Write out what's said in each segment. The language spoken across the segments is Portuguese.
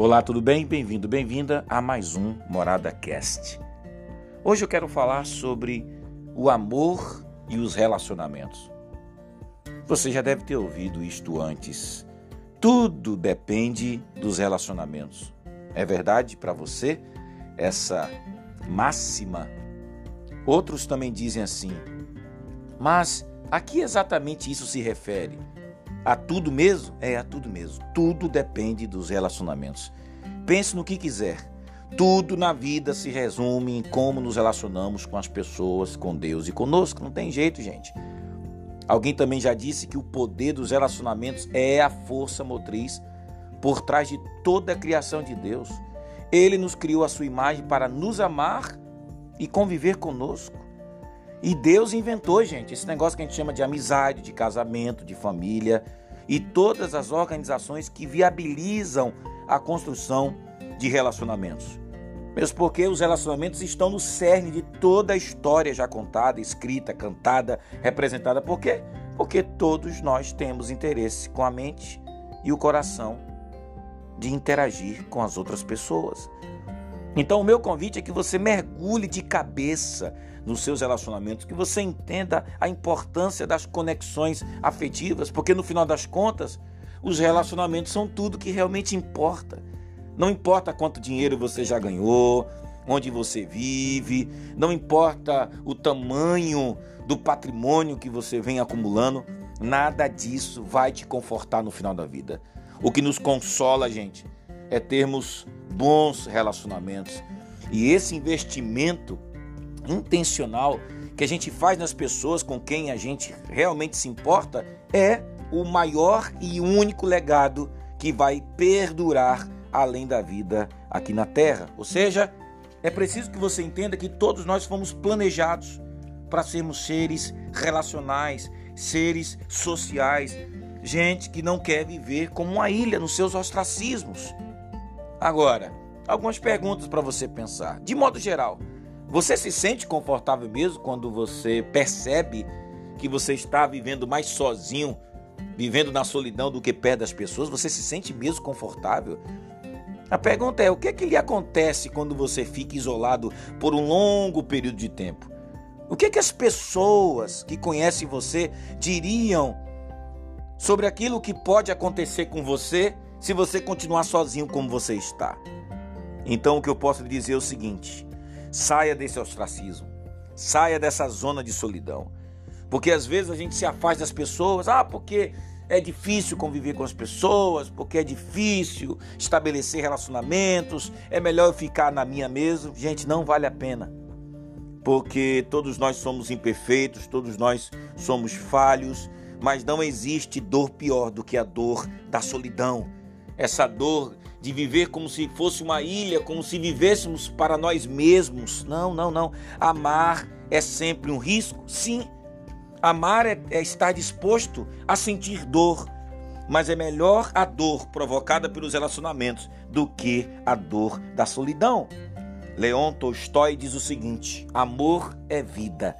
Olá, tudo bem? Bem-vindo, bem-vinda a mais um Morada Cast. Hoje eu quero falar sobre o amor e os relacionamentos. Você já deve ter ouvido isto antes. Tudo depende dos relacionamentos. É verdade para você essa máxima? Outros também dizem assim. Mas a que exatamente isso se refere? A tudo mesmo? É a tudo mesmo. Tudo depende dos relacionamentos. Pense no que quiser. Tudo na vida se resume em como nos relacionamos com as pessoas, com Deus e conosco. Não tem jeito, gente. Alguém também já disse que o poder dos relacionamentos é a força motriz por trás de toda a criação de Deus. Ele nos criou a sua imagem para nos amar e conviver conosco. E Deus inventou, gente, esse negócio que a gente chama de amizade, de casamento, de família e todas as organizações que viabilizam a construção de relacionamentos. Mesmo porque os relacionamentos estão no cerne de toda a história já contada, escrita, cantada, representada. Por quê? Porque todos nós temos interesse com a mente e o coração de interagir com as outras pessoas. Então, o meu convite é que você mergulhe de cabeça nos seus relacionamentos, que você entenda a importância das conexões afetivas, porque no final das contas, os relacionamentos são tudo que realmente importa. Não importa quanto dinheiro você já ganhou, onde você vive, não importa o tamanho do patrimônio que você vem acumulando, nada disso vai te confortar no final da vida. O que nos consola, gente, é termos bons relacionamentos. E esse investimento intencional que a gente faz nas pessoas com quem a gente realmente se importa é o maior e único legado que vai perdurar além da vida aqui na Terra. Ou seja, é preciso que você entenda que todos nós fomos planejados para sermos seres relacionais, seres sociais, gente que não quer viver como uma ilha nos seus ostracismos. Agora, algumas perguntas para você pensar. De modo geral, você se sente confortável mesmo quando você percebe que você está vivendo mais sozinho, vivendo na solidão do que perto das pessoas? Você se sente mesmo confortável? A pergunta é: o que é que lhe acontece quando você fica isolado por um longo período de tempo? O que é que as pessoas que conhecem você diriam sobre aquilo que pode acontecer com você se você continuar sozinho como você está. Então o que eu posso lhe dizer é o seguinte: saia desse ostracismo, saia dessa zona de solidão. Porque às vezes a gente se afasta das pessoas, ah, porque é difícil conviver com as pessoas, porque é difícil estabelecer relacionamentos, é melhor eu ficar na minha mesmo. Gente, não vale a pena. Porque todos nós somos imperfeitos, todos nós somos falhos, mas não existe dor pior do que a dor da solidão, essa dor de viver como se fosse uma ilha, como se vivêssemos para nós mesmos. Não, não, não. Amar é sempre um risco? Sim. Amar é, é estar disposto a sentir dor, mas é melhor a dor provocada pelos relacionamentos do que a dor da solidão. Leon Tolstói diz o seguinte: amor é vida.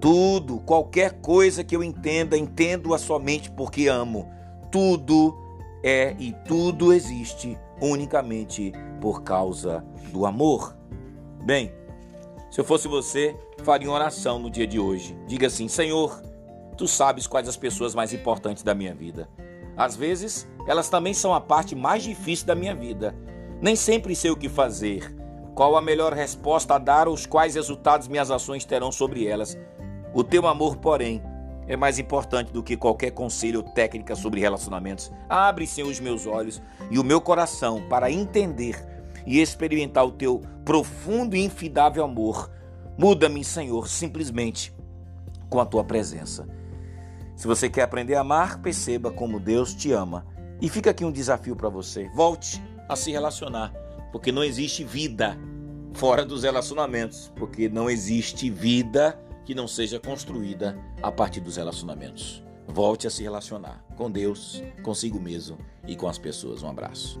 Tudo, qualquer coisa que eu entenda, entendo-a somente porque amo. Tudo é e tudo existe unicamente por causa do amor. Bem, se eu fosse você, faria uma oração no dia de hoje. Diga assim: Senhor, tu sabes quais as pessoas mais importantes da minha vida. Às vezes, elas também são a parte mais difícil da minha vida. Nem sempre sei o que fazer, qual a melhor resposta a dar ou quais resultados minhas ações terão sobre elas. O teu amor, porém, é mais importante do que qualquer conselho ou técnica sobre relacionamentos. Abre, Senhor, os meus olhos e o meu coração para entender e experimentar o teu profundo e infidável amor. Muda-me, Senhor, simplesmente com a tua presença. Se você quer aprender a amar, perceba como Deus te ama. E fica aqui um desafio para você. Volte a se relacionar, porque não existe vida fora dos relacionamentos, porque não existe vida que não seja construída a partir dos relacionamentos. Volte a se relacionar com Deus, consigo mesmo e com as pessoas. Um abraço.